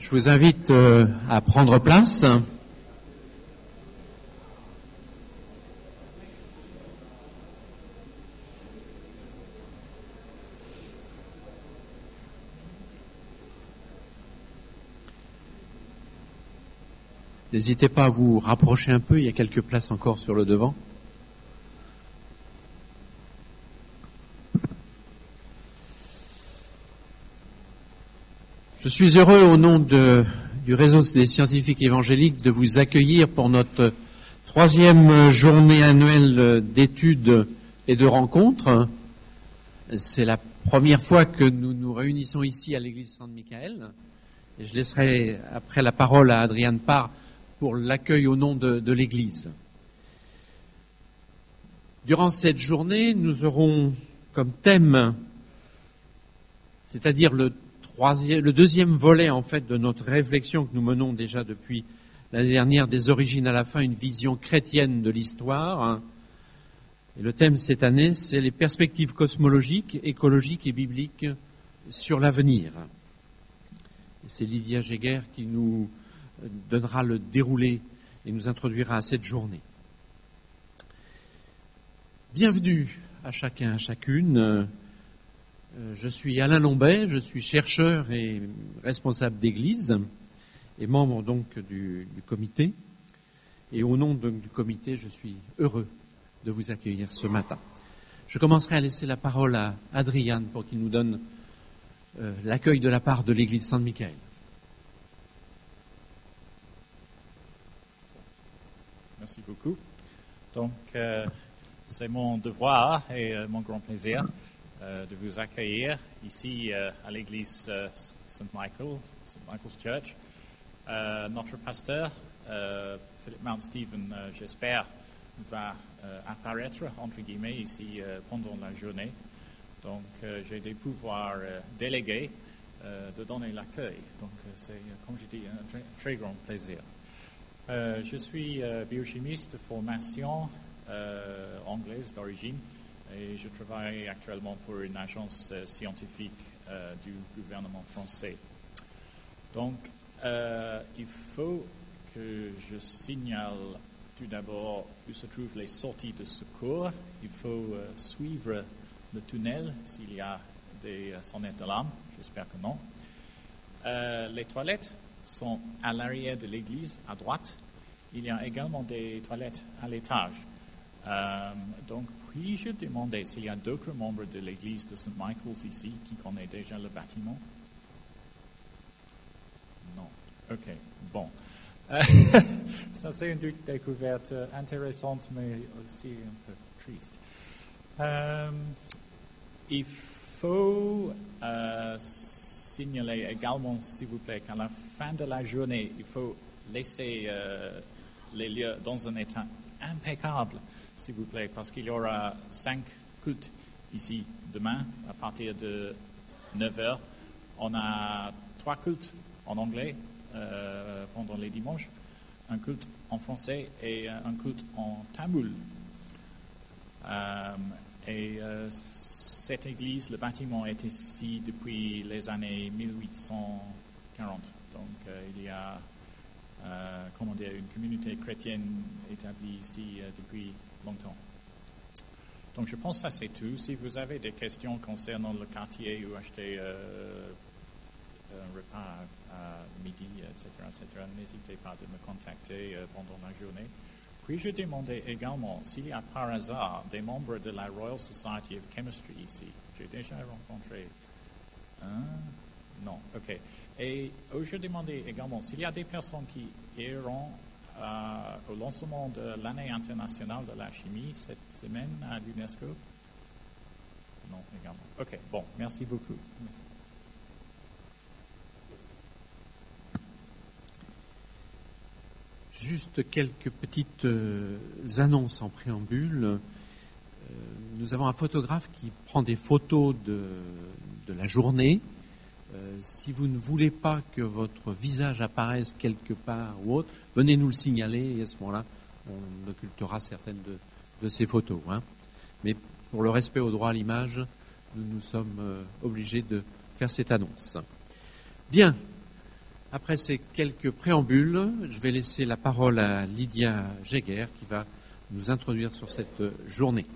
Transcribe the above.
Je vous invite euh, à prendre place. N'hésitez pas à vous rapprocher un peu, il y a quelques places encore sur le devant. Je suis heureux au nom de, du réseau des scientifiques évangéliques de vous accueillir pour notre troisième journée annuelle d'études et de rencontres. C'est la première fois que nous nous réunissons ici à l'église Saint-Michael. Et je laisserai après la parole à Adrienne Parr pour l'accueil au nom de, de l'Église. Durant cette journée, nous aurons comme thème, c'est-à-dire le, le deuxième volet en fait de notre réflexion que nous menons déjà depuis l'année dernière, des origines à la fin, une vision chrétienne de l'histoire. Et le thème cette année, c'est les perspectives cosmologiques, écologiques et bibliques sur l'avenir. C'est Lydia Jäger qui nous donnera le déroulé et nous introduira à cette journée. Bienvenue à chacun, à chacune. Euh, je suis Alain Lombet, je suis chercheur et responsable d'église et membre donc du, comité. Et au nom donc, du comité, je suis heureux de vous accueillir ce matin. Je commencerai à laisser la parole à Adriane pour qu'il nous donne euh, l'accueil de la part de l'église Saint-Michael. Merci beaucoup. Donc, euh, c'est mon devoir et mon grand plaisir de vous accueillir ici euh, à l'église euh, St. Michael, St. Michael's Church. notre pasteur, Philip Mount Stephen, j'espère, va apparaître, entre guillemets, ici pendant la journée. Donc, j'ai des pouvoirs délégués de donner l'accueil. Donc, c'est, comme je dis, un très, très grand plaisir. Euh, je suis euh, biochimiste de formation euh, anglaise d'origine et je travaille actuellement pour une agence scientifique du gouvernement français. Donc, il faut que je signale tout d'abord où se trouvent les sorties de secours. Il faut suivre le tunnel s'il y a des sonnettes d'alarme. J'espère que non. les toilettes sont à l'arrière de l'église, à droite. Il y a également des toilettes à l'étage. Euh, donc, puis-je demander s'il y a d'autres membres de l'église de St. Michael's ici qui connaissent déjà le bâtiment? Non. OK. Bon. Euh, ça, c'est une découverte intéressante, mais aussi un peu triste. Euh, il faut signaler également, s'il vous plaît, qu'à la fin de la journée, il faut laisser euh, les lieux dans un état impeccable, s'il vous plaît, parce qu'il y aura cinq cultes ici demain à partir de 9 heures. On a trois cultes en anglais euh, pendant les dimanches, un culte en français et un culte en tamoul. Euh, et cette église, le bâtiment est ici depuis les années 1840. Donc euh, il y a euh, comment dire, une communauté chrétienne établie ici euh, depuis longtemps. Donc je pense que ça c'est tout. Si vous avez des questions concernant le quartier ou acheter un repas à midi, etc., etc., n'hésitez pas de me contacter pendant la journée. Puis-je demander également s'il y a par hasard des membres de la Royal Society of Chemistry ici J'ai déjà rencontré un. Non, ok. Et je demandais également s'il y a des personnes qui iront euh, au lancement de l'année internationale de la chimie cette semaine à l'UNESCO? Non, également. Ok, bon, merci beaucoup. Juste quelques petites euh, annonces en préambule. Euh, nous avons un photographe qui prend des photos de la journée. Euh, si vous ne voulez pas que votre visage apparaisse quelque part ou autre, venez nous le signaler et à ce moment-là, on occultera certaines de, ces photos. Hein. Mais pour le respect au droit à l'image, nous nous sommes euh, obligés de faire cette annonce. Bien. Après ces quelques préambules, je vais laisser la parole à Lydia Jäger qui va nous introduire sur cette journée.